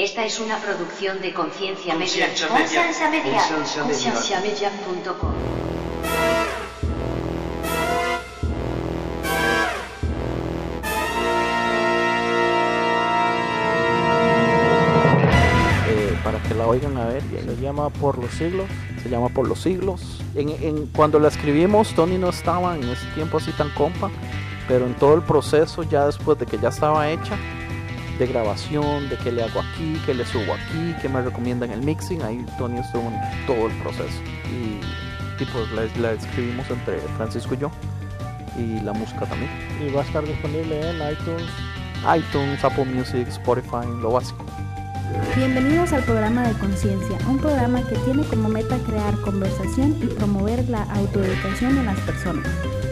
Esta es una producción de Conciencia Media. Conciencia Media. Conciencia Media. Eh, para que la oigan a ver. Se llama Por los siglos. Se llama Por los siglos. En, en- cuando la escribimos, Tony no estaba en ese tiempo así tan compa, pero en todo el proceso, ya después de que ya estaba hecha, de grabación, de qué le hago aquí, qué le subo aquí, qué me recomiendan el mixing, ahí Tony estuvo en todo el proceso. Y, y pues la, la escribimos entre Francisco y yo. Y la música también. Y va a estar disponible en iTunes. iTunes, Apple Music, Spotify, lo básico. Bienvenidos al programa de Conciencia, un programa que tiene como meta crear conversación y promover la autoeducación en las personas,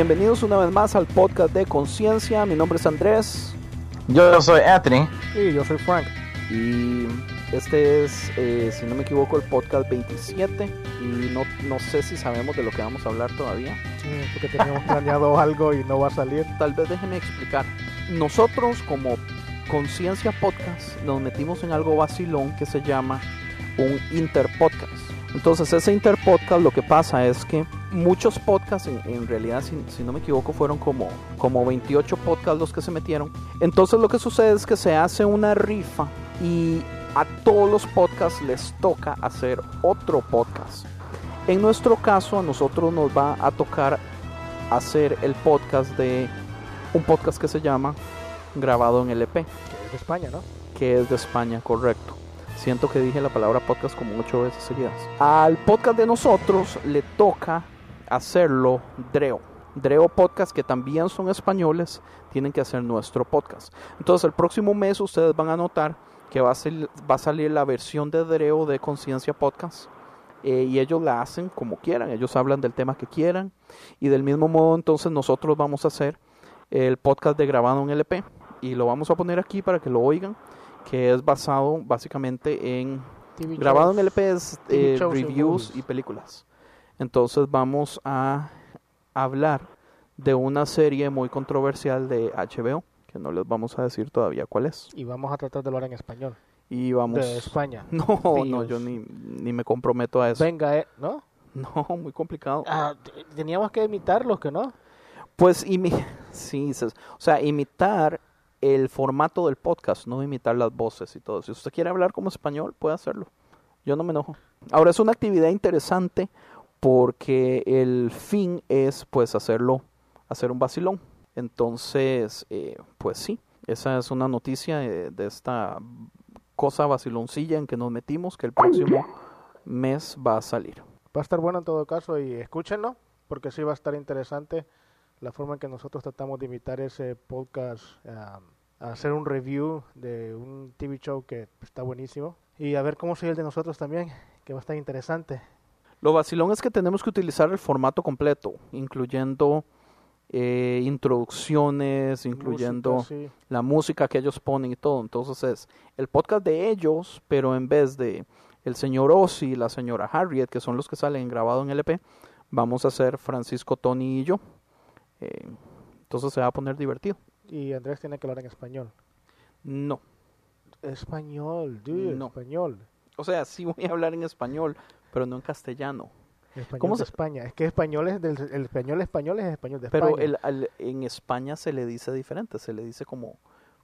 Bienvenidos una vez más al podcast de Conciencia. Mi nombre es Andrés Yo soy Anthony. Y yo soy Frank. y este es, eh, si no me equivoco, el podcast 27. Y no, no sé si sabemos de lo que vamos a hablar todavía. Sí, porque teníamos planeado algo y no va a salir. Tal vez déjenme explicar. Nosotros, como Conciencia Podcast, nos metimos en algo vacilón que se llama un interpodcast. Entonces, ese interpodcast lo que pasa es que muchos podcasts, en, en realidad, si, si no me equivoco, fueron como, como 28 podcasts los que se metieron. Entonces, lo que sucede es que se hace una rifa y a todos los podcasts les toca hacer otro podcast. En nuestro caso, a nosotros nos va a tocar hacer el podcast de un podcast que se llama Grabado en LP, Que es de España, ¿no? que es de España, correcto. Siento que dije la palabra podcast como ocho veces seguidas. Al podcast de nosotros le toca hacerlo Dreo. Dreo Podcast, que también son españoles, tienen que hacer nuestro podcast. Entonces, el próximo mes ustedes van a notar que va a, ser- va a salir la versión de Dreo de Conciencia Podcast. Eh, y ellos la hacen como quieran, ellos hablan del tema que quieran. Y del mismo modo, entonces, nosotros vamos a hacer el podcast de grabado en LP. Y lo vamos a poner aquí para que lo oigan, que es basado básicamente en TV Grabado en shows. LP es TV eh, y reviews y películas. Entonces vamos a hablar de una serie muy controversial de HBO, que no les vamos a decir todavía cuál es. Y vamos a tratar de hablar en español. Y vamos... De España. No, no, yo ni, ni me comprometo a eso. Venga, eh, ¿no? No, muy complicado. Ah, te- teníamos que imitarlos, que no? Pues, imi sí, o sea, imitar el formato del podcast, no imitar las voces y todo. Si usted quiere hablar como español, puede hacerlo. Yo no me enojo. Ahora, es una actividad interesante porque el fin es, pues, hacerlo, hacer un vacilón. Entonces, eh, pues sí, esa es una noticia eh, de esta cosa vaciloncilla en que nos metimos, que el próximo mes va a salir. Va a estar bueno en todo caso y escúchenlo, porque sí va a estar interesante la forma en que nosotros tratamos de imitar ese podcast, um, a hacer un review de un TV show que está buenísimo y a ver cómo sigue el de nosotros también, que va a estar interesante. Lo vacilón es que tenemos que utilizar el formato completo, incluyendo eh, introducciones, incluyendo Música, sí. la música que ellos ponen y todo. Entonces es el podcast de ellos, pero en vez de el señor Ozzy y la señora Harriet, que son los que salen grabado en LP, vamos a hacer Francisco, Tony y yo. Eh, entonces se va a poner divertido. Y Andrés tiene que hablar en español. No. Español, dude, No. español. O sea, sí voy a hablar en español, pero no en castellano. Español ¿Cómo de se- España. Es que español es del el español español es español de Pero España. el, al- en España se le dice diferente, se le dice como,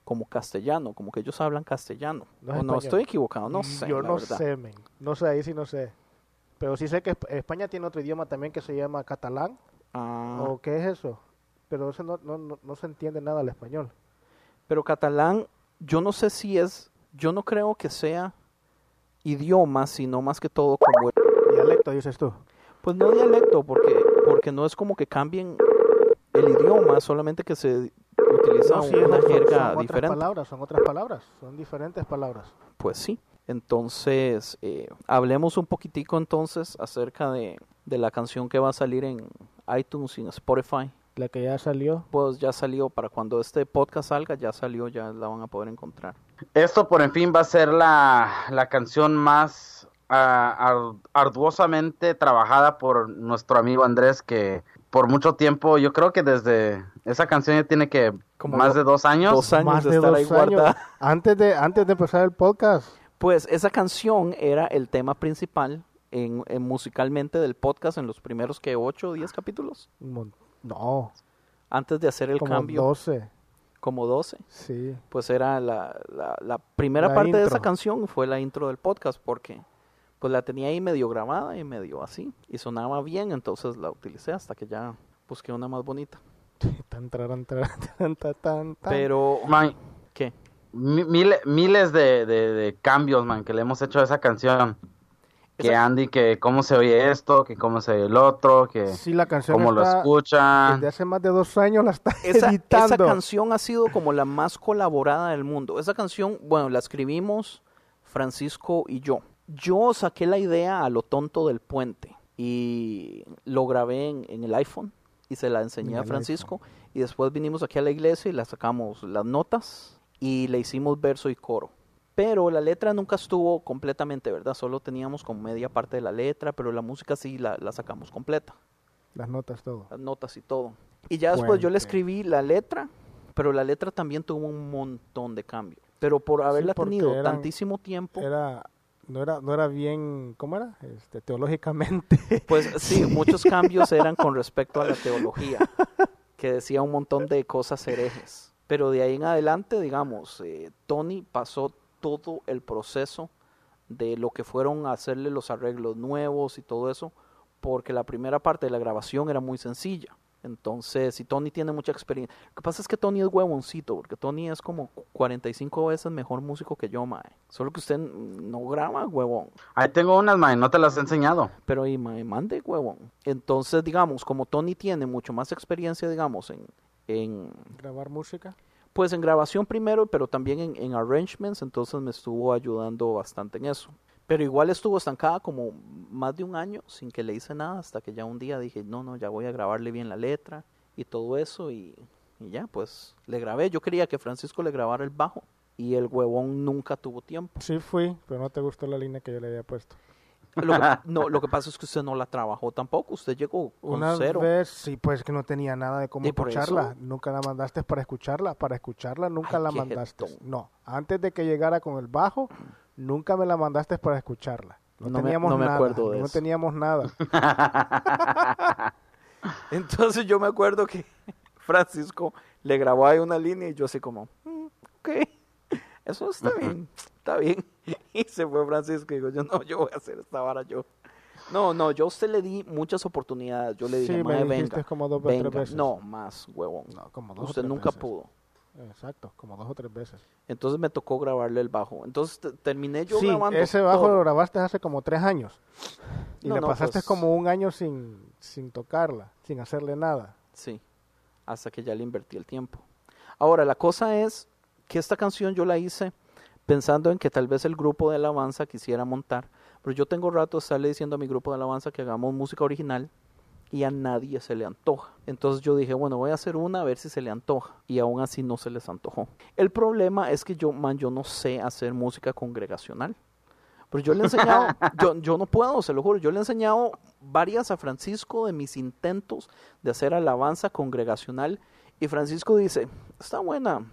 como castellano, como que ellos hablan castellano. No es o no, estoy equivocado, no sé. Yo no verdad. sé, men. No sé, ahí sí no sé. Pero sí sé que Esp- España tiene otro idioma también que se llama catalán. Ah, ¿O qué es eso? Pero eso no, no, no, no se entiende nada al español. Pero catalán, yo no sé si es, yo no creo que sea idioma, sino más que todo como, Dialecto, dices tú. pues no dialecto, porque, porque no es como que cambien el idioma, solamente que se utiliza No, sí, una son- son jerga otras diferente. palabras, son otras palabras, son diferentes palabras. Pues sí. Entonces, eh, hablemos un poquitico entonces acerca de, de la canción que va a salir en iTunes y en Spotify. La que ya salió. Pues ya salió, para cuando este podcast salga, ya salió, ya la van a poder encontrar. Esto por en fin va a ser la, la canción más ar- arduosamente trabajada por nuestro amigo Andrés que por mucho tiempo, yo creo que desde esa canción ya tiene que Como más de dos años. Dos años Más de, de estar dos ahí guardada. años. Antes de, antes de empezar el podcast. Pues esa canción era el tema principal en, en musicalmente del podcast en los primeros que 8 o 10 capítulos. No, Antes de hacer el como cambio, 12. como 12. Sí. Pues era la, la, la primera La parte de intro. esa canción fue la intro del podcast porque pues la tenía ahí medio grabada y medio así y sonaba bien, entonces la utilicé hasta que ya busqué una más bonita. Tan, taran, taran, tan, tan, tan, tan. Pero, Man, ¿qué? mi- mile- miles de, de- de cambios, man, que le hemos hecho a esa canción. Que Andy, que cómo se oye esto, que cómo se oye el otro, que Sí, la canción cómo lo está- escucha. Desde hace más de dos años la está Esa, editando. esa canción ha sido como la más colaborada del mundo. Esa canción, bueno, la escribimos Francisco y yo. Yo saqué la idea a lo tonto del puente y lo grabé en, en el iPhone y se la enseñé En a Francisco y después vinimos aquí a la iglesia y la sacamos las notas y le hicimos verso y coro. Pero la letra nunca estuvo completamente, ¿verdad? Solo teníamos como media parte de la letra, pero la música sí la, la sacamos completa Las notas, todo. las notas y todo. Y ya después yo le escribí la letra, pero la letra también tuvo un montón de cambios. Pero por haberla tenido eran- tantísimo tiempo, Era, no era, no era bien, ¿cómo era? Este, teológicamente. pues sí, muchos cambios eran con respecto a la teología, que decía un montón de cosas herejes. Pero de ahí en adelante, digamos, eh, Tony pasó todo el proceso de lo que fueron a hacerle los arreglos nuevos y todo eso, porque la primera parte de la grabación era muy sencilla. Entonces, si Tony tiene mucha experiencia. Lo que pasa es que Tony es huevoncito, porque Tony es como 45 veces mejor músico que yo, mae. Solo que usted no graba, huevón. Ahí tengo unas, man, no te las he enseñado. Pero ahí, mae, mande, huevón. Entonces, digamos, como Tony tiene mucho más experiencia, digamos, en, en Grabar música. Pues en grabación primero, pero también en, en arrangements, entonces me estuvo ayudando bastante en eso. Pero igual estuvo estancada como más de un año sin que le hice nada, hasta que ya un día dije, no, no, ya voy a grabarle bien la letra y todo eso, y, y ya, pues le grabé. Yo quería que Francisco le grabara el bajo, y el huevón nunca tuvo tiempo. Sí fui, pero no te gustó la línea que yo le había puesto. Lo que, no, lo que pasa es que usted no la trabajó tampoco, usted llegó con Una cero. vez, sí, pues que no tenía nada de cómo ¿Y por escucharla. eso? Nunca la mandaste para escucharla. Para escucharla nunca Ay, la mandaste. jetón. No, antes de que llegara con el bajo, nunca me la mandaste para escucharla. No, No me- teníamos no me nada. acuerdo de no eso. teníamos nada. Entonces yo me acuerdo que Francisco le grabó ahí una línea y yo así como, "Mm, ok, eso está bien, está bien. Y se fue Francisco y digo, yo no, yo voy a hacer esta vara yo. No, no, yo a usted le di muchas oportunidades. Yo le dije, Sí, me "Mae, dijiste venga, como dos o tres venga". veces. No, más, huevón. No, como dos o usted tres nunca veces. pudo. Exacto, como dos o tres veces. Entonces me tocó grabarle el bajo. Entonces te- terminé yo sí, grabando ese bajo todo. lo grabaste hace como tres años. Y No, le no, pasaste pues- como un año sin, sin tocarla, sin hacerle nada. Sí, hasta que ya le invertí el tiempo. Ahora, la cosa es que esta canción yo la hice pensando en que tal vez el grupo de alabanza quisiera montar, pero yo tengo rato estarle diciendo a mi grupo de alabanza que hagamos música original y a nadie se le antoja. Entonces yo dije, bueno, voy a hacer una a ver si se le antoja y aún así no se les antojó. El problema es que yo, man, yo no sé hacer música congregacional. Pero yo le he enseñado, yo, yo no puedo, se lo juro, yo le he enseñado varias a Francisco de mis intentos de hacer alabanza congregacional y Francisco dice, está buena,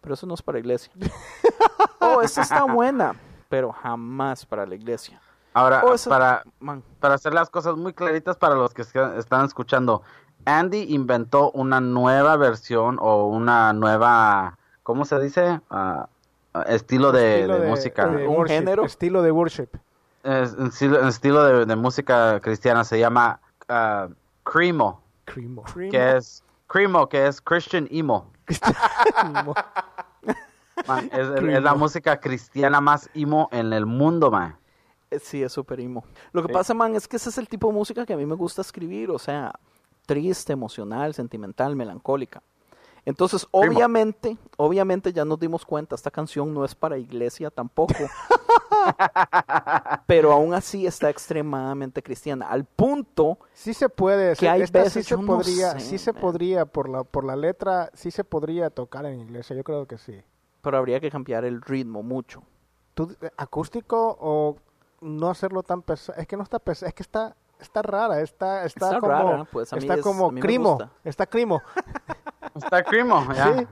pero eso no es para iglesia. oh, esta está buena, pero jamás para la iglesia. Ahora, Oh, esa- para, Man, para hacer las cosas muy claritas para los que están escuchando, Andy inventó una nueva versión o una nueva, ¿cómo se dice? Ah, estilo de, Estilo de música. de Un worship, género. Estilo de worship. Es- estilo, estilo de, de música cristiana se llama ah, Cremo, Cremo. que es Cremo, que es Christian emo. Man, es, la música cristiana más emo en el mundo, man. Eh, Sí, es súper emo. Lo que Sí. pasa, man, es que ese es el tipo de música que a mí me gusta escribir, o sea, triste, emocional, sentimental, melancólica. Entonces, obviamente, obviamente ya nos dimos cuenta, esta canción no es para iglesia tampoco. pero aún así está extremadamente cristiana, al punto Sí se puede, Que sí, hay esta veces, sí se no podría, sé, sí se man. podría por la por la letra, sí se podría tocar en iglesia, yo creo que sí. pero habría que cambiar el ritmo mucho. ¿Tú, eh, acústico o no hacerlo tan pesado? Es que no está pesado, es que está está rara, está está, Está como rara, pues, a mí está es- como a mí me crimo, está crimo. Está Cremo, ya. Sí.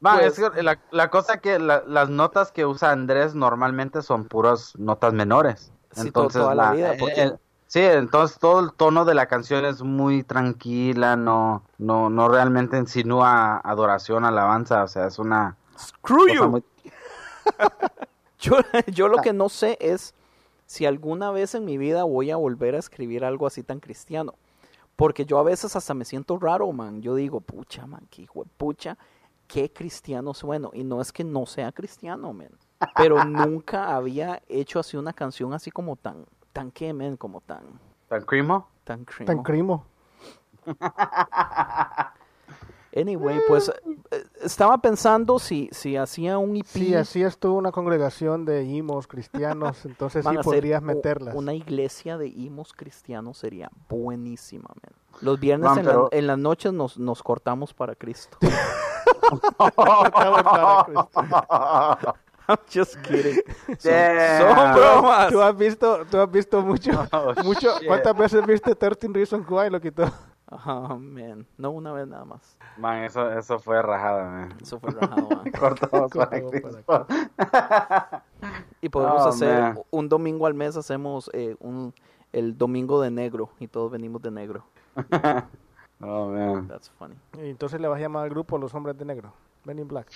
Man, Pues- es que la, la cosa que la- las notas que usa Andrés normalmente son puras notas menores. Sí, to- Entonces, toda la la- vida, el- porque- el- sí, entonces todo el tono de la canción es muy tranquila, no, no, no realmente insinúa adoración, alabanza, o sea, es una Screw cosa muy- Yo, yo lo que no sé es si alguna vez en mi vida voy a volver a escribir algo así tan cristiano. Porque yo a veces hasta me siento raro, man. Yo digo, pucha, man, qué hijo de pucha, qué cristiano sueno. Y no es que no sea cristiano, man. Pero nunca había hecho así una canción así como tan, tan qué, man, como tan, tan cremo. tan crimo. Tan crimo. Anyway, pues eh, estaba pensando si, si hacía un EP. Sí, así estuvo una congregación de imos cristianos, entonces sí podrías meterlas. Una iglesia de imos cristianos sería buenísima, man. Los viernes Man, en, la- pero- en las noches nos, nos cortamos para Cristo. Para Cristo. I'm just kidding. Son, Yeah. son bromas. Tú has visto, tú has visto mucho, Oh, mucho. shit. ¿Cuántas veces viste 13 Reasons Why? Lo quitó. Oh, man. No una vez nada más. Man, eso, eso fue rajada, man. Eso fue rajado, man. Cortamos para. Y podemos Oh, hacer man. un domingo al mes, hacemos eh, un, el domingo de negro y todos venimos de negro. Oh, man. That's funny. Y entonces le vas a llamar al grupo Los Hombres de Negro. Men in Black.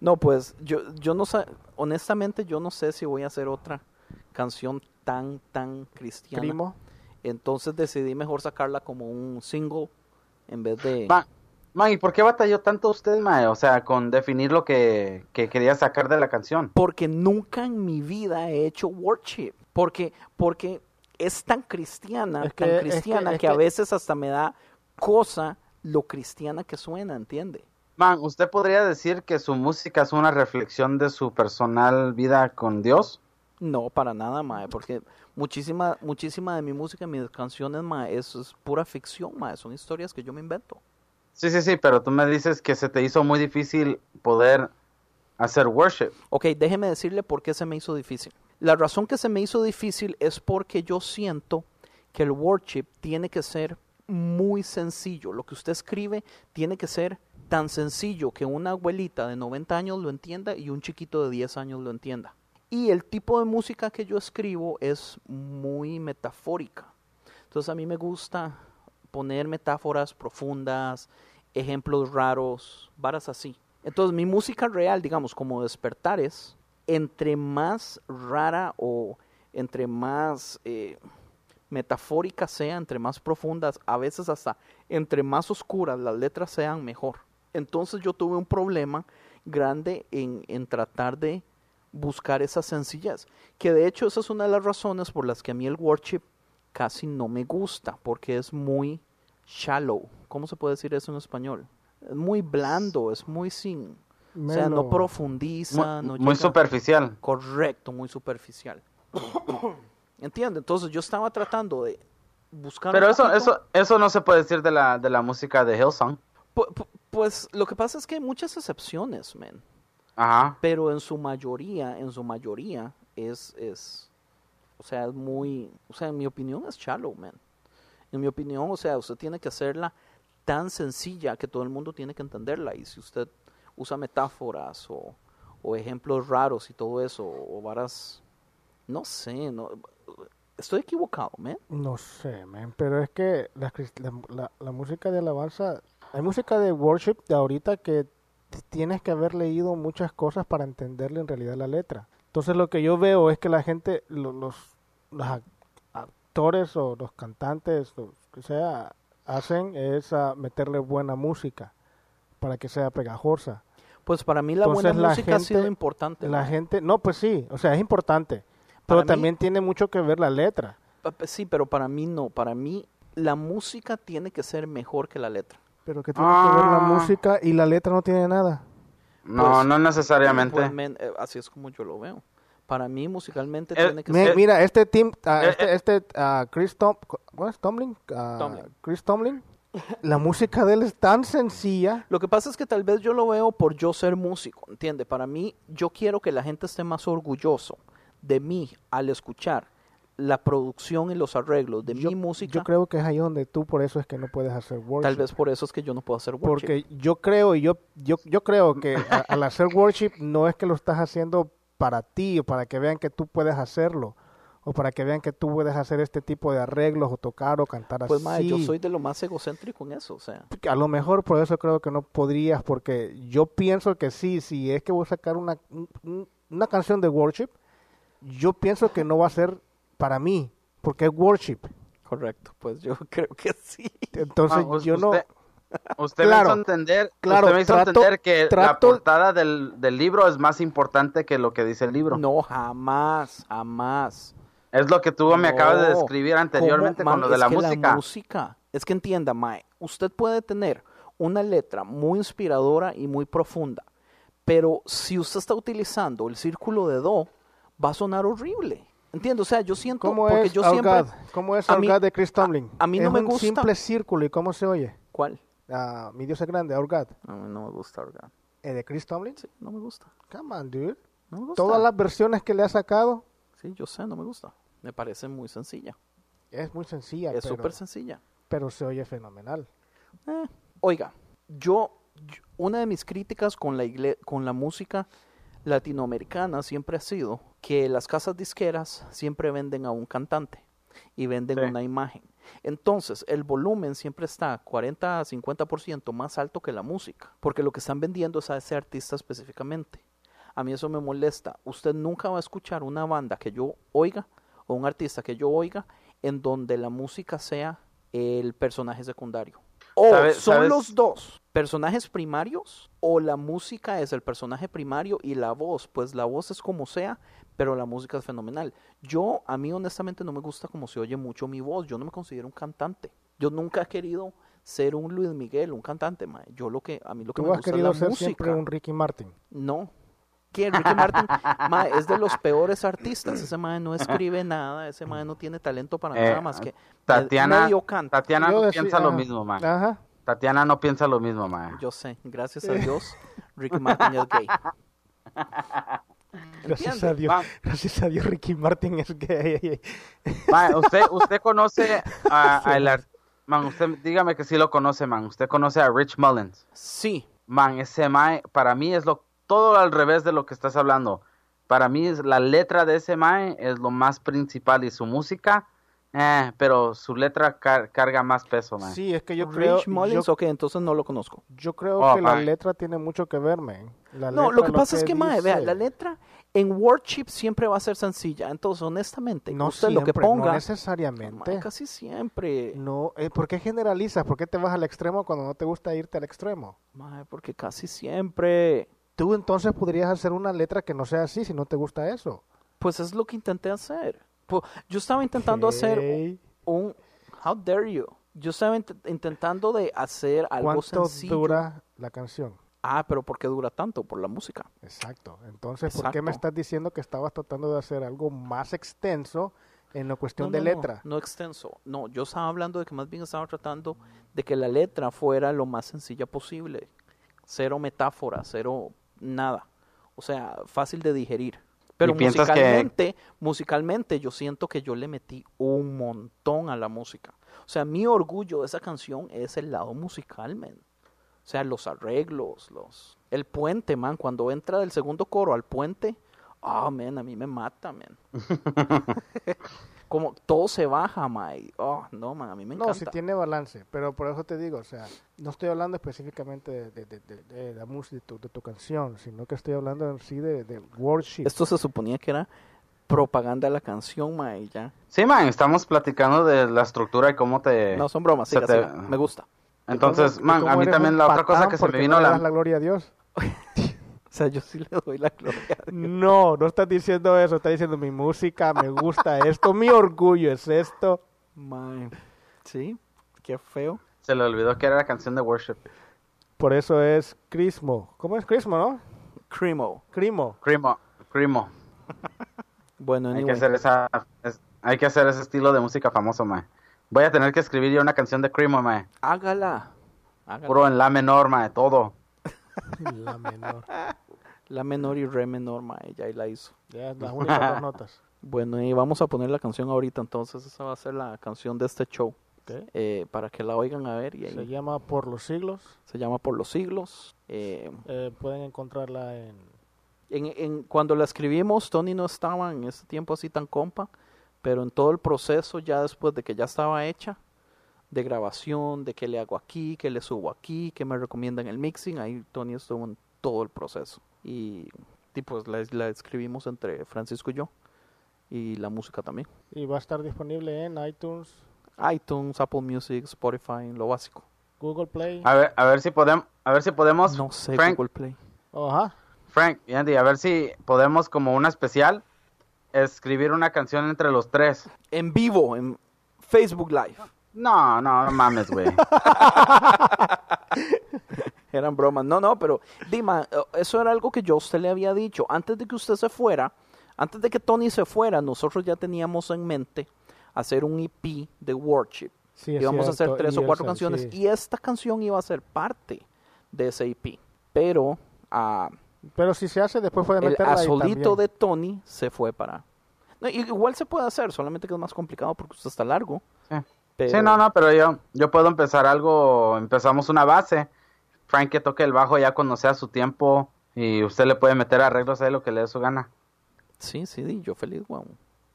No, pues yo, yo no sé, honestamente yo no sé si voy a hacer otra canción tan, tan cristiana. Crimo. Entonces decidí mejor sacarla como un single en vez de... Man, man, ¿y por qué batalló tanto usted, mae? O sea, con definir lo que, que quería sacar de la canción. Porque nunca en mi vida he hecho worship. Porque, porque es tan cristiana, Es que- tan es que- cristiana es que, a que- veces hasta me da cosa lo cristiana que suena, ¿entiende? Man, ¿usted podría decir que su música es una reflexión de su personal vida con Dios? No, para nada, mae, porque muchísima, muchísima de mi música, mis canciones, mae, eso es pura ficción, mae, son historias que yo me invento. Sí, sí, sí, pero tú me dices que se te hizo muy difícil poder hacer worship. Ok, déjeme decirle por qué se me hizo difícil. La razón que se me hizo difícil es porque yo siento que el worship tiene que ser muy sencillo. Lo que usted escribe tiene que ser tan sencillo que una abuelita de 90 años lo entienda y un chiquito de 10 años lo entienda. Y el tipo de música que yo escribo es muy metafórica. Entonces a mí me gusta poner metáforas profundas, ejemplos raros, varas así. Entonces mi música real, digamos, como despertares, entre más rara o entre más eh, metafórica sea, entre más profundas, a veces hasta entre más oscuras las letras sean, mejor. Entonces yo tuve un problema grande en, en tratar de buscar esa sencillez, que de hecho esa es una de las razones por las que a mí el worship casi no me gusta, porque es muy shallow. ¿Cómo se puede decir eso en español? Es muy blando, es muy sin... O sea, no Melo. profundiza, Muy, no muy superficial. Correcto, muy superficial. ¿Entiende? Entonces yo estaba tratando de buscar... Pero eso, eso, eso no se puede decir de la, de la música de Hillsong. Pu- Pues lo que pasa es que hay muchas excepciones, man. Ajá. Pero en su mayoría, en su mayoría, es, es, o sea, es muy, o sea, en mi opinión es shallow, man. En mi opinión, o sea, usted tiene que hacerla tan sencilla que todo el mundo tiene que entenderla. Y si usted usa metáforas o, o ejemplos raros y todo eso, o varas, no sé, no, estoy equivocado, man. No sé, man, pero es que la, la, la- música de alabanza, hay música de worship de ahorita que tienes que haber leído muchas cosas para entenderle en realidad la letra. Entonces lo que yo veo es que la gente, lo- los, los ac- actores o los cantantes, lo que sea, hacen es ah, meterle buena música para que sea pegajosa. Pues para mí la Entonces, buena la música ha sido gente- importante. La gente, no, pues sí, o sea, es importante, Para pero mí- también tiene mucho que ver la letra. Sí, pero para mí no. Para mí la música tiene que ser mejor que la letra. Pero que tiene que ver la Ah. música y la letra no tiene nada. No, Pues- no necesariamente. Men, eh, así es como yo lo veo. Para mí musicalmente Eh, tiene que Mi- ser... mira, este team, ah, Eh, este, este ah, Chris Tom, ¿cómo es? Tomlin, Ah, Tomlin. Chris Tomlin, la música de él es tan sencilla. Lo que pasa es que tal vez yo lo veo por yo ser músico, ¿entiende? Para mí, yo quiero que la gente esté más orgulloso de mí al escuchar la producción y los arreglos de Yo, mi música. yo creo que es ahí donde tú por eso es que no puedes hacer worship. Tal vez por eso es que yo no puedo hacer worship. Porque yo creo y yo, yo, yo creo que a- al hacer worship no es que lo estás haciendo para ti o para que vean que tú puedes hacerlo o para que vean que tú puedes hacer este tipo de arreglos o tocar o cantar Pues, así. mae, yo soy de lo más egocéntrico en eso, o sea. A lo mejor por eso creo que no podrías, porque yo pienso que sí, si es que voy a sacar una, un- un- una canción de worship, yo pienso que no va a ser para mí, porque es worship. Correcto, pues yo creo que sí. Entonces Ah, yo no... usted, Claro, me hizo entender, claro, usted me hizo trato- entender que trato- la portada del, del libro es más importante que lo que dice el libro. No, jamás, jamás. Es lo que tú me acabas de describir anteriormente ¿Cómo, con man? lo de la música. música. Es que entienda, Mae, usted puede tener una letra muy inspiradora y muy profunda, pero si usted está utilizando el círculo de do, va a sonar horrible. Entiendo, o sea, yo siento ¿Cómo porque es yo Our siempre God? ¿Cómo es a Our God de Chris Tomlin? a mí no es me un gusta. simple círculo. ¿Y cómo se oye? ¿Cuál? Ah, mi Dios es grande, Our God. A mí no me gusta, ¿verdad? ¿Eh, ¿De Chris Tomlin? Sí, no me gusta. Come on, dude. No me gusta. Todas las versiones que le ha sacado Sí, yo sé, no me gusta. Me parece muy sencilla. es muy sencilla, es súper sencilla. pero se oye fenomenal. Eh, Oiga, yo, yo- una de mis críticas con la igle- con la música latinoamericana siempre ha sido que las casas disqueras siempre venden a un cantante y venden Sí. una imagen. Entonces, el volumen siempre está 40 a 50% más alto que la música, porque lo que están vendiendo es a ese artista específicamente. A mí eso me molesta. Usted nunca va a escuchar una banda que yo oiga o un artista que yo oiga en donde la música sea el personaje secundario. O ¿Sabe- son sabes? los dos personajes primarios o la música es el personaje primario y la voz, pues la voz es como sea, pero la música es fenomenal. Yo, a mí honestamente no me gusta como se oye mucho mi voz, yo no me considero un cantante. Yo nunca he querido ser un Luis Miguel, un cantante, mae. Yo lo que, a mí lo que Tú me has gusta es la ser música. siempre un Ricky Martin. No. ¿Quién? Ricky Martin, mae, es de los peores artistas. Ese mae no escribe nada, ese mae no tiene talento para Eh, nada más que Tatiana, medio canta. Tatiana no piensa lo mismo, ma. Ajá. Tatiana no piensa lo mismo, ma. Yo sé, gracias a Dios, Ricky Martin es gay. Gracias a Dios. Gracias a Dios Ricky Martin es gay. Ma, usted, usted conoce a, a el ar- Man, usted dígame que sí lo conoce, man. Usted conoce a Rich Mullins. Sí, Man, ese mae, para mí es lo todo al revés de lo que estás hablando. Para mí es la letra de ese mae es lo más principal y su música, eh, pero su letra car- carga más peso, mae. Sí, es que yo creo, Rich Mullins, yo, ok, entonces no lo conozco. yo creo Oh, que la mae. letra tiene mucho que ver, man. La No, letra, lo que pasa es que, mae, vea, dice- la letra en Worship siempre va a ser sencilla. Entonces, honestamente, no usted siempre, lo que ponga, no mae, necesariamente. casi siempre, No, eh, ¿por qué generalizas? ¿Por qué te vas al extremo cuando no te gusta irte al extremo? mae, porque casi siempre, Tú entonces podrías hacer una letra que no sea así si no te gusta eso. pues es lo que intenté hacer. Yo estaba intentando hacer Ok. un, how dare you, yo estaba int- intentando de hacer algo ¿Cuánto sencillo. dura la canción? Ah, pero ¿por qué dura tanto? Por la música. Exacto. Entonces, ¿por qué me Exacto. estás diciendo que estabas tratando de hacer algo más extenso en la cuestión No, de no, no, letra? No, extenso. No, yo estaba hablando de que más bien estaba tratando de que la letra fuera lo más sencilla posible. Cero metáfora, cero nada. O sea, fácil de digerir. Pero ¿Y piensas que- musicalmente, musicalmente yo siento que yo le metí un montón a la música. O sea, mi orgullo de esa canción es el lado musical, man. O sea, los arreglos, los el puente, man, cuando entra del segundo coro al puente, ah, man, a mí me mata, man. como todo se baja, mae. Oh, no, man, a mí me encanta. No, si tiene balance, pero por eso te digo, o sea, no estoy hablando específicamente de, de- de- de- de la música, de tu, de tu canción, sino que estoy hablando en sí de, de worship. Esto se suponía que era propaganda de la canción, mae, ya. Sí, man, estamos platicando de la estructura y cómo te... No, son bromas, siga, te- siga, me gusta. Entonces, ¿Cómo- man, a mí también la otra cosa que se me vino no la... la gloria a Dios? Sea, yo sí le doy la gloria. a Dios. No, no estás diciendo eso, estás diciendo mi música, me gusta esto, mi orgullo es esto. Mae. Sí, qué feo. Se le olvidó que era la canción de Worship. Por eso es Crismo. ¿Cómo es Crismo, no? Crimo. Crimo. Crimo, Crimo. Bueno, Hay que anyway. hacer esa... es- hay que hacer ese estilo de música famoso, man. Voy a tener que escribir yo una canción de Crimo, man. Hágala. Hágala. Puro en la menor, man, todo. La menor. La menor y re menor, mae, ya ahí la hizo. Ya, las únicas dos notas. Bueno, y vamos a poner la canción ahorita, entonces esa va a ser la canción de este show. Eh, para que la oigan a ver y ahí Se llama Por los siglos. se llama Por los siglos. Eh, Eh, pueden encontrarla en... en, en- cuando la escribimos, Tony no estaba en ese tiempo así tan compa, pero en todo el proceso, ya después de que ya estaba hecha, de grabación, de qué le hago aquí, qué le subo aquí, qué me recomiendan el mixing, ahí Tony estuvo en todo el proceso. Y, y pues la, la escribimos entre Francisco y yo, y la música también. Y va a estar disponible en iTunes, iTunes, Apple Music, Spotify, lo básico. Google Play. A ver, a ver si podemos, a ver si podemos, No sé, Frank, Google Play. Oh, ajá. Frank y Andy, a ver si podemos como una especial escribir una canción entre los tres. En vivo, en Facebook Live. No, no, no mames, güey. Eran bromas. No, no, pero Dima, eh, eso era algo que yo a usted le había dicho. Antes de que usted se fuera, antes de que Tony se fuera, nosotros ya teníamos en mente hacer un EP de Worship. Sí, Íbamos a hacer tres y o cuatro canciones sí. y esta canción iba a ser parte de ese EP. Pero ah, Pero si se hace, después pueden el meterla ahí de Tony se fue para... No, igual se puede hacer, solamente que es más complicado porque usted está largo. Sí. Pero- Sí, no, no, pero yo, yo puedo empezar algo, empezamos una base. Frank que toque el bajo ya cuando sea su tiempo y usted le puede meter arreglos ahí lo que le dé su gana. Sí, sí, yo feliz, weón.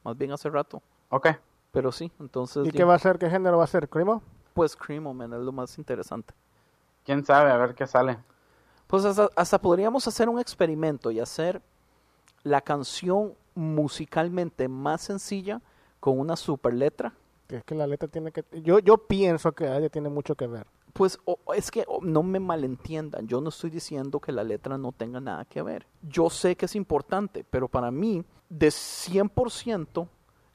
Más bien hace rato. Ok. Pero sí, entonces... ¿Y qué va a ser? ¿Qué género va a ser? ¿Crimo? Pues Cremo, man, es lo más interesante. ¿Quién sabe? A ver qué sale. Pues hasta, hasta podríamos hacer un experimento y hacer la canción musicalmente más sencilla con una super letra. Es que la letra tiene que... Yo, yo pienso que ella tiene mucho que ver. Pues es que no me malentiendan, yo no estoy diciendo que la letra no tenga nada que ver. Yo sé que es importante, pero para mí, de 100%,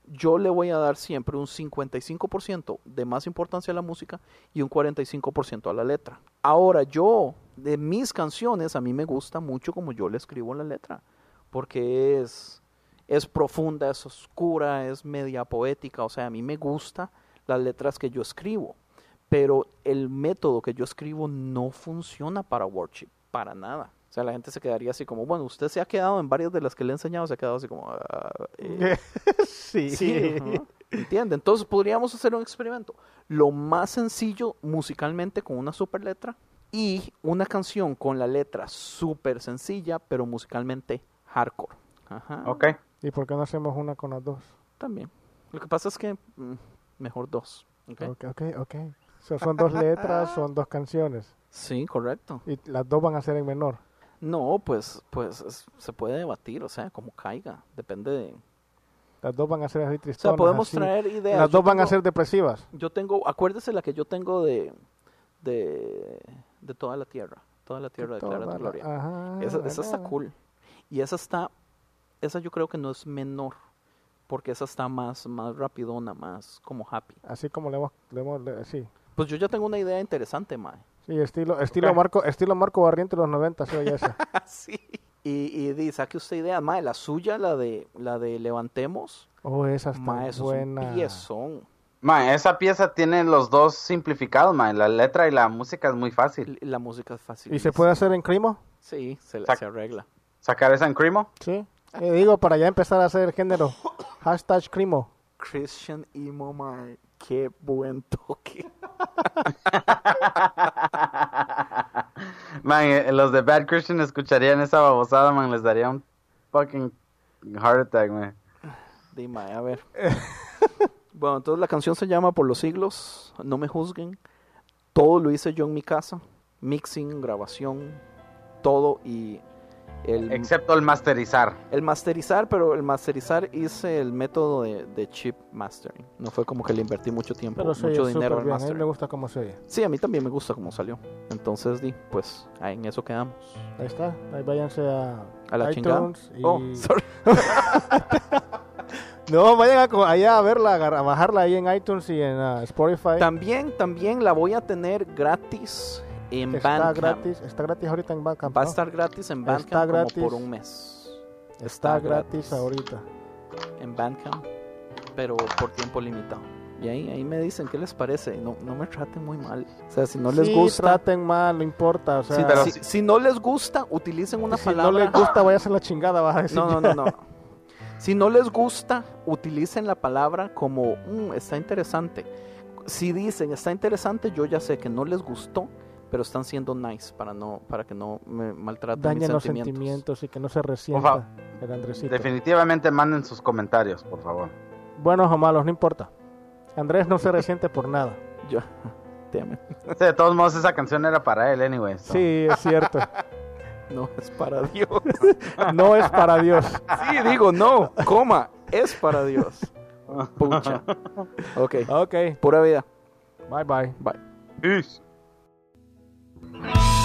yo le voy a dar siempre un 55% de más importancia a la música y un 45% a la letra. Ahora, yo, de mis canciones, a mí me gusta mucho como yo le escribo la letra, porque es, es profunda, es oscura, es media poética, o sea, a mí me gusta las letras que yo escribo pero el método que yo escribo no funciona para worship, para nada. O sea, la gente se quedaría así como, bueno, usted se ha quedado en varias de las que le he enseñado, se ha quedado así como... "Ah, eh, sí. sí, ujú". ¿entiende? Entonces podríamos hacer un experimento. Lo más sencillo musicalmente con una super letra y una canción con la letra súper sencilla, pero musicalmente hardcore. Ajá, Ok. ¿Y por qué no hacemos una con las dos? también. Lo que pasa es que mm, mejor dos. ¿ok? Ok, ok, son dos letras, son dos canciones. Sí, correcto. Y las dos van a ser en menor. No, pues, pues es- se puede debatir, o sea, como caiga, depende de... Las dos van a ser así O tristonas. sea, podemos así. traer ideas. Las Yo dos van a ser depresivas. Yo tengo, acuérdese la que yo tengo de, de, de toda la tierra, toda la tierra declara Toda tu la- gloria. Ajá, esa, esa está cool. Y esa está, esa yo creo que no es menor, porque esa está más, más rapidona, más como happy. Así como le hemos, le hemos le- sí. Pues yo ya tengo una idea interesante, mae. Sí, estilo, estilo. Marco, estilo Marco Barriente de los 90, sí, oye esa. sí. Y, y di, saque usted idea, mae, la suya, la de, la de Levantemos, Oh, esa está mae, eso es buena. un piezón. Ma, esa pieza tiene los dos simplificados, ma. La letra y la música es muy fácil. La música es fácil. ¿Y se puede hacer en Crimo? Sí, se, Sac- se arregla. ¿Sacar esa en Crimo? Sí. Eh, digo, para ya empezar a hacer género. Hashtag Crimo. Christian Emo, mae. Qué buen toque. Man, eh, los de Bad Christian escucharían esa babosada, man. Les daría un fucking heart attack, man. Dime, a ver. Bueno, entonces la canción se llama Por los siglos, no me juzguen. Todo lo hice yo en mi casa, mixing, grabación, todo y el, Excepto el masterizar. el masterizar, pero el masterizar hice el método de, de chip mastering. No fue como que le invertí mucho tiempo, Pero mucho dinero al bien. A mí mastering. me gusta cómo se oye. Sí, a mí también me gusta cómo salió. Entonces, di, pues ahí en eso quedamos. Ahí está. Ahí váyanse a, A la chingada. iTunes y... Oh, sorry. No, vayan a allá a verla, a bajarla ahí en iTunes y en ah, Spotify. También, también la voy a tener gratis en está Bandcamp. gratis. Está gratis ahorita en Bandcamp. Va a estar gratis en Está Bandcamp gratis. como por un mes. Está, está gratis, gratis. ahorita. En Bandcamp, pero por tiempo limitado. Y ahí, ahí me dicen qué les parece. No, no me traten muy mal. O sea, si no les Sí, gusta, traten mal, no importa. O sea, si, pero si- sí. si no les gusta, utilicen una si no palabra. les gusta, váyanse a la chingada, vas a decir. No, no, no, no. Si no les gusta, utilicen la palabra como "Mm, está interesante. Si dicen está interesante, yo ya sé que no les gustó, pero están siendo nice para no para que no me maltraten Dañen mis los sentimientos. sentimientos y que no se resienta el Andresito. Definitivamente manden sus comentarios, por favor. Buenos o malos, no importa. Andrés no se resiente por nada. Yo. Sí, de todos modos, esa canción era para él, anyway. so. Sí, es cierto. No es para Dios. No es para Dios. Sí, digo no, coma, es para Dios. Pucha. Ok, Ok, pura vida. bye bye. Bye. Peace. Puedo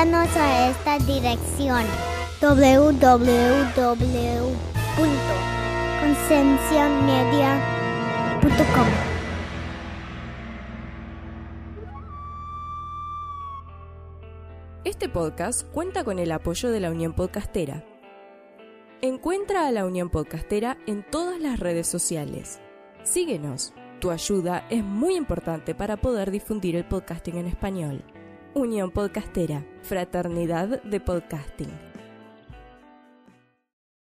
A esta dirección www.concienciamedia.com. Este podcast cuenta con el apoyo de la Unión Podcastera. Encuentra a la Unión Podcastera en todas las redes sociales. Síguenos. Tu ayuda es muy importante para poder difundir el podcasting en español. Unión Podcastera, Fraternidad de Podcasting.